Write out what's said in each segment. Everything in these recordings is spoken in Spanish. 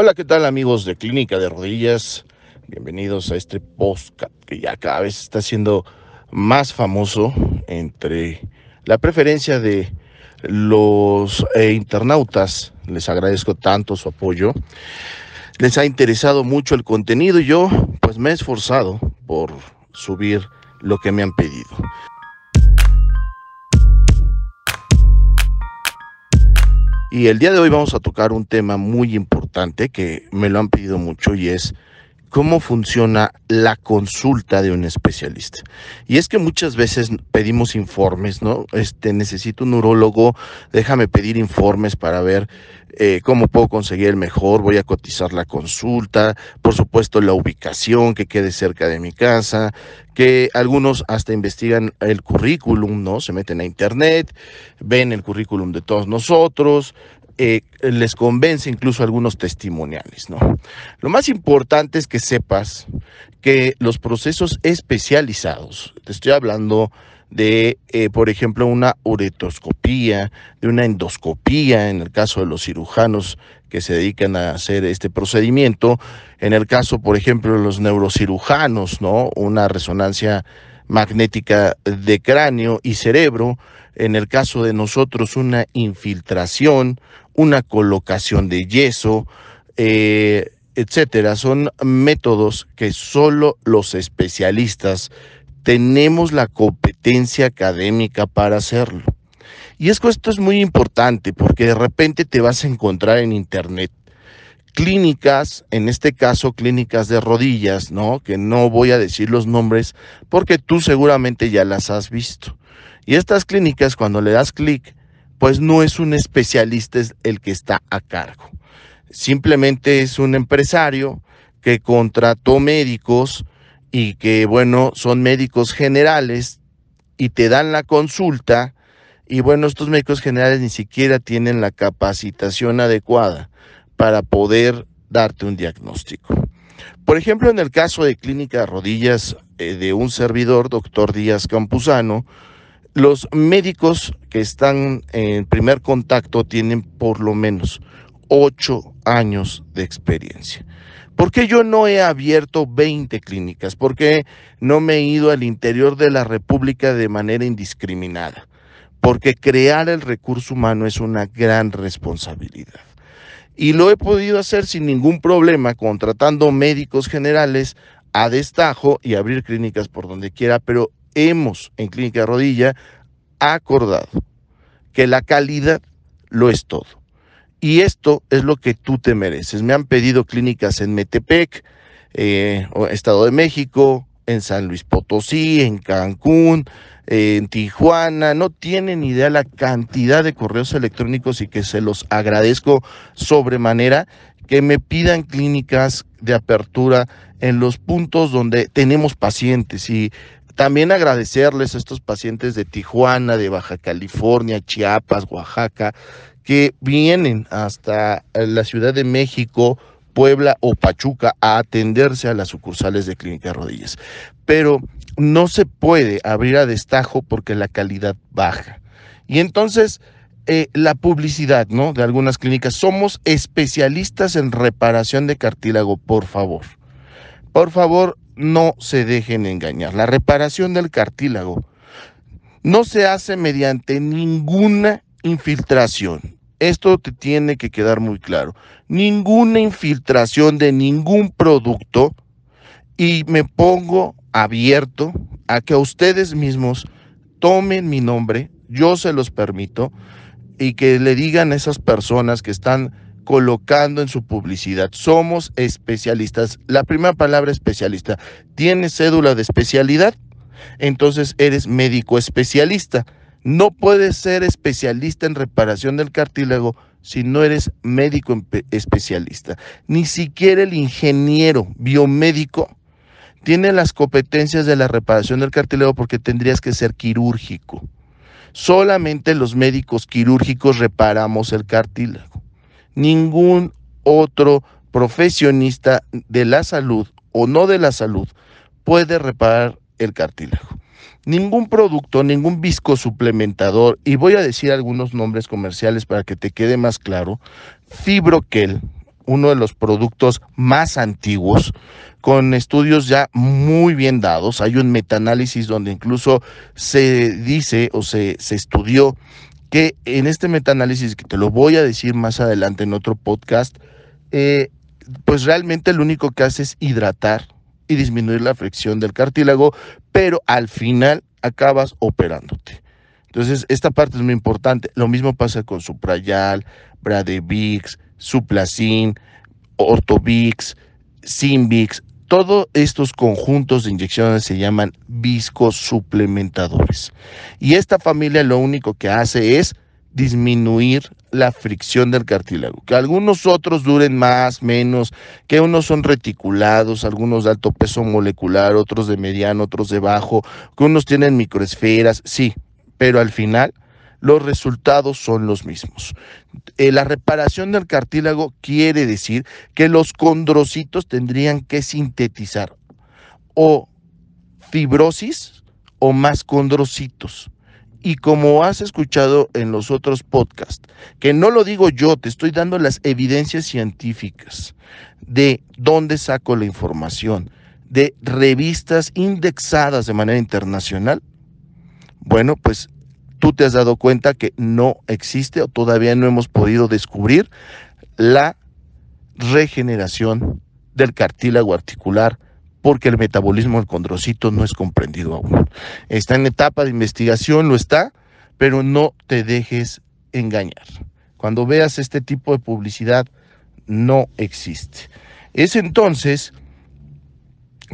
Hola, ¿qué tal amigos de Clínica de Rodillas? Bienvenidos a este podcast que ya cada vez está siendo más famoso entre la preferencia de los eh, internautas. Les agradezco tanto su apoyo. Les ha interesado mucho el contenido y yo pues me he esforzado por subir lo que me han pedido. Y el día de hoy vamos a tocar un tema muy importante que me lo han pedido mucho y es cómo funciona la consulta de un especialista. Y es que muchas veces pedimos informes, ¿no? Este, necesito un neurólogo, déjame pedir informes para ver eh, cómo puedo conseguir el mejor, voy a cotizar la consulta, por supuesto la ubicación, que quede cerca de mi casa, que algunos hasta investigan el currículum, ¿no? Se meten a internet, ven el currículum de todos nosotros, eh, les convence incluso algunos testimoniales, ¿no? Lo más importante es que sepas que los procesos especializados, te estoy hablando de, eh, por ejemplo, una uretoscopía, de una endoscopía, en el caso de los cirujanos que se dedican a hacer este procedimiento, en el caso, por ejemplo, de los neurocirujanos, ¿no? Una resonancia magnética de cráneo y cerebro, en el caso de nosotros una infiltración, una colocación de yeso, eh, etcétera. Son métodos que solo los especialistas tenemos la competencia académica para hacerlo. Y es que esto es muy importante porque de repente te vas a encontrar en internet clínicas, en este caso clínicas de rodillas, ¿no? Que no voy a decir los nombres porque tú seguramente ya las has visto. Y estas clínicas, cuando le das clic, pues no es un especialista el que está a cargo. Simplemente es un empresario que contrató médicos y que, bueno, son médicos generales y te dan la consulta y, bueno, estos médicos generales ni siquiera tienen la capacitación adecuada para poder darte un diagnóstico. Por ejemplo, en el caso de Clínica Rodillas eh, de un servidor, doctor Díaz Campuzano, los médicos que están en primer contacto tienen por lo menos ocho años de experiencia. ¿Por qué yo no he abierto 20 clínicas? ¿Por qué no me he ido al interior de la República de manera indiscriminada? Porque crear el recurso humano es una gran responsabilidad. Y lo he podido hacer sin ningún problema, contratando médicos generales a destajo y abrir clínicas por donde quiera, pero hemos en Clínica Rodilla acordado que la calidad lo es todo. Y esto es lo que tú te mereces. Me han pedido clínicas en Metepec, eh, Estado de México, en San Luis Potosí, en Cancún, en Tijuana. No tienen idea la cantidad de correos electrónicos y que se los agradezco sobremanera que me pidan clínicas de apertura en los puntos donde tenemos pacientes y también agradecerles a estos pacientes de Tijuana, de Baja California, Chiapas, Oaxaca, que vienen hasta la Ciudad de México, Puebla o Pachuca a atenderse a las sucursales de Clínica Rodillas. Pero no se puede abrir a destajo porque la calidad baja. Y entonces, eh, la publicidad, ¿no? De algunas clínicas. Somos especialistas en reparación de cartílago, por favor. Por favor, no se dejen engañar. La reparación del cartílago no se hace mediante ninguna infiltración. Esto te tiene que quedar muy claro. Ninguna infiltración de ningún producto y me pongo abierto a que ustedes mismos tomen mi nombre, yo se los permito, y que le digan a esas personas que están colocando en su publicidad. Somos especialistas. La primera palabra especialista. ¿Tienes cédula de especialidad? Entonces eres médico especialista. No puedes ser especialista en reparación del cartílago si no eres médico especialista. Ni siquiera el ingeniero biomédico tiene las competencias de la reparación del cartílago porque tendrías que ser quirúrgico. Solamente los médicos quirúrgicos reparamos el cartílago ningún otro profesionista de la salud o no de la salud puede reparar el cartílago. Ningún producto, ningún viscosuplementador, y voy a decir algunos nombres comerciales para que te quede más claro, Fibroquel, uno de los productos más antiguos, con estudios ya muy bien dados. Hay un metaanálisis donde incluso se dice o se, se estudió que en este metaanálisis, que te lo voy a decir más adelante en otro podcast, eh, pues realmente lo único que hace es hidratar y disminuir la fricción del cartílago, pero al final acabas operándote. Entonces, esta parte es muy importante. Lo mismo pasa con Suprayal, Bradevix, Suplacin, Ortovix, Simbix. Todos estos conjuntos de inyecciones se llaman viscosuplementadores. Y esta familia lo único que hace es disminuir la fricción del cartílago. Que algunos otros duren más, menos, que unos son reticulados, algunos de alto peso molecular, otros de mediano, otros de bajo, que unos tienen microesferas, sí, pero al final los resultados son los mismos. Eh, la reparación del cartílago quiere decir que los condrocitos tendrían que sintetizar o fibrosis o más condrocitos. Y como has escuchado en los otros podcasts, que no lo digo yo, te estoy dando las evidencias científicas de dónde saco la información, de revistas indexadas de manera internacional, bueno, pues tú te has dado cuenta que no existe o todavía no hemos podido descubrir la regeneración del cartílago articular porque el metabolismo del condrocito no es comprendido aún. Está en etapa de investigación, lo está, pero no te dejes engañar. Cuando veas este tipo de publicidad, no existe. Es entonces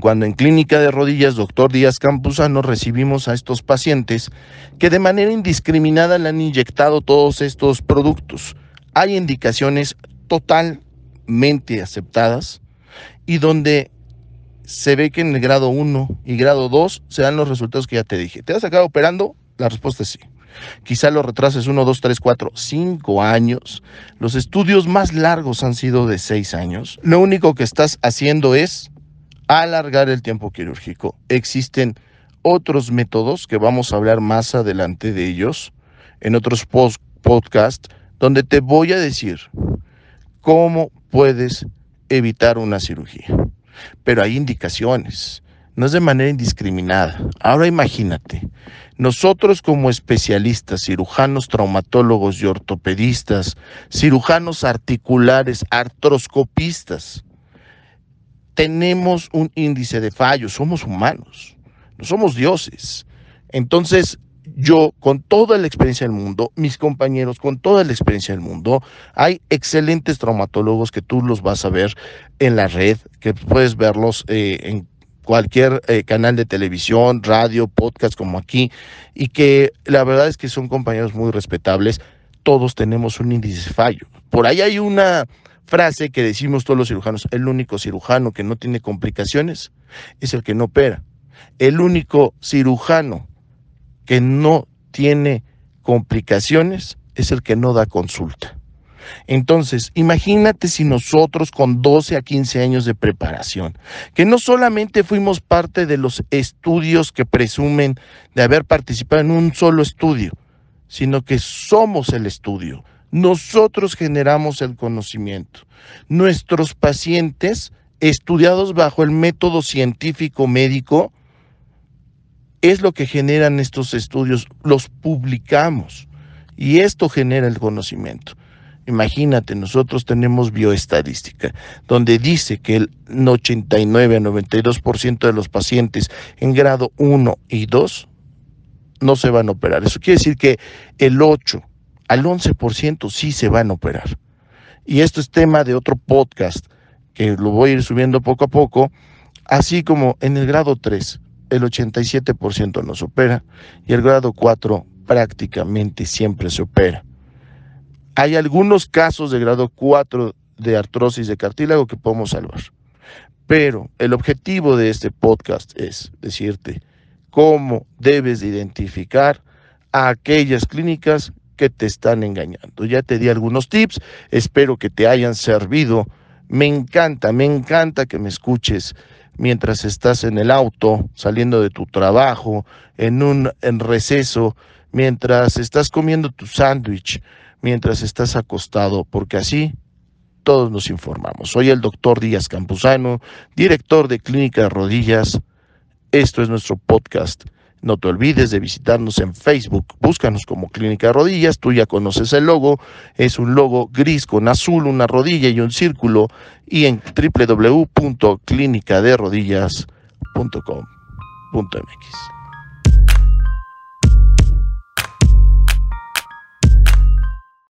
cuando en Clínica de Rodillas, doctor Díaz Campuzano, recibimos a estos pacientes que de manera indiscriminada le han inyectado todos estos productos. Hay indicaciones totalmente aceptadas y donde se ve que en el grado 1 y grado 2 se dan los resultados que ya te dije. ¿Te vas a acabar operando? La respuesta es sí. Quizá lo retrases 1, 2, 3, 4, 5 años. Los estudios más largos han sido de 6 años. Lo único que estás haciendo es alargar el tiempo quirúrgico. Existen otros métodos que vamos a hablar más adelante de ellos en otros podcasts donde te voy a decir cómo puedes evitar una cirugía. Pero hay indicaciones, no es de manera indiscriminada. Ahora imagínate, nosotros como especialistas, cirujanos, traumatólogos y ortopedistas, cirujanos articulares, artroscopistas, tenemos un índice de fallos, somos humanos, no somos dioses. Entonces, yo, con toda la experiencia del mundo, mis compañeros, con toda la experiencia del mundo, hay excelentes traumatólogos que tú los vas a ver en la red, que puedes verlos eh, en cualquier eh, canal de televisión, radio, podcast como aquí, y que la verdad es que son compañeros muy respetables. Todos tenemos un índice fallo. Por ahí hay una frase que decimos todos los cirujanos, el único cirujano que no tiene complicaciones es el que no opera. El único cirujano que no tiene complicaciones es el que no da consulta. Entonces, imagínate si nosotros con 12 a 15 años de preparación, que no solamente fuimos parte de los estudios que presumen de haber participado en un solo estudio, sino que somos el estudio, nosotros generamos el conocimiento. Nuestros pacientes, estudiados bajo el método científico médico, es lo que generan estos estudios, los publicamos y esto genera el conocimiento. Imagínate, nosotros tenemos bioestadística, donde dice que el 89 a 92% de los pacientes en grado 1 y 2 no se van a operar. Eso quiere decir que el 8 al 11% sí se van a operar. Y esto es tema de otro podcast que lo voy a ir subiendo poco a poco, así como en el grado 3 el 87% no se opera y el grado 4 prácticamente siempre se opera. Hay algunos casos de grado 4 de artrosis de cartílago que podemos salvar. Pero el objetivo de este podcast es decirte cómo debes de identificar a aquellas clínicas que te están engañando. Ya te di algunos tips, espero que te hayan servido. Me encanta, me encanta que me escuches mientras estás en el auto, saliendo de tu trabajo, en un en receso, mientras estás comiendo tu sándwich, mientras estás acostado, porque así todos nos informamos. Soy el doctor Díaz Campuzano, director de Clínica Rodillas. Esto es nuestro podcast. No te olvides de visitarnos en Facebook. Búscanos como Clínica de Rodillas. Tú ya conoces el logo. Es un logo gris con azul, una rodilla y un círculo. Y en www.clinicaderodillas.com.mx.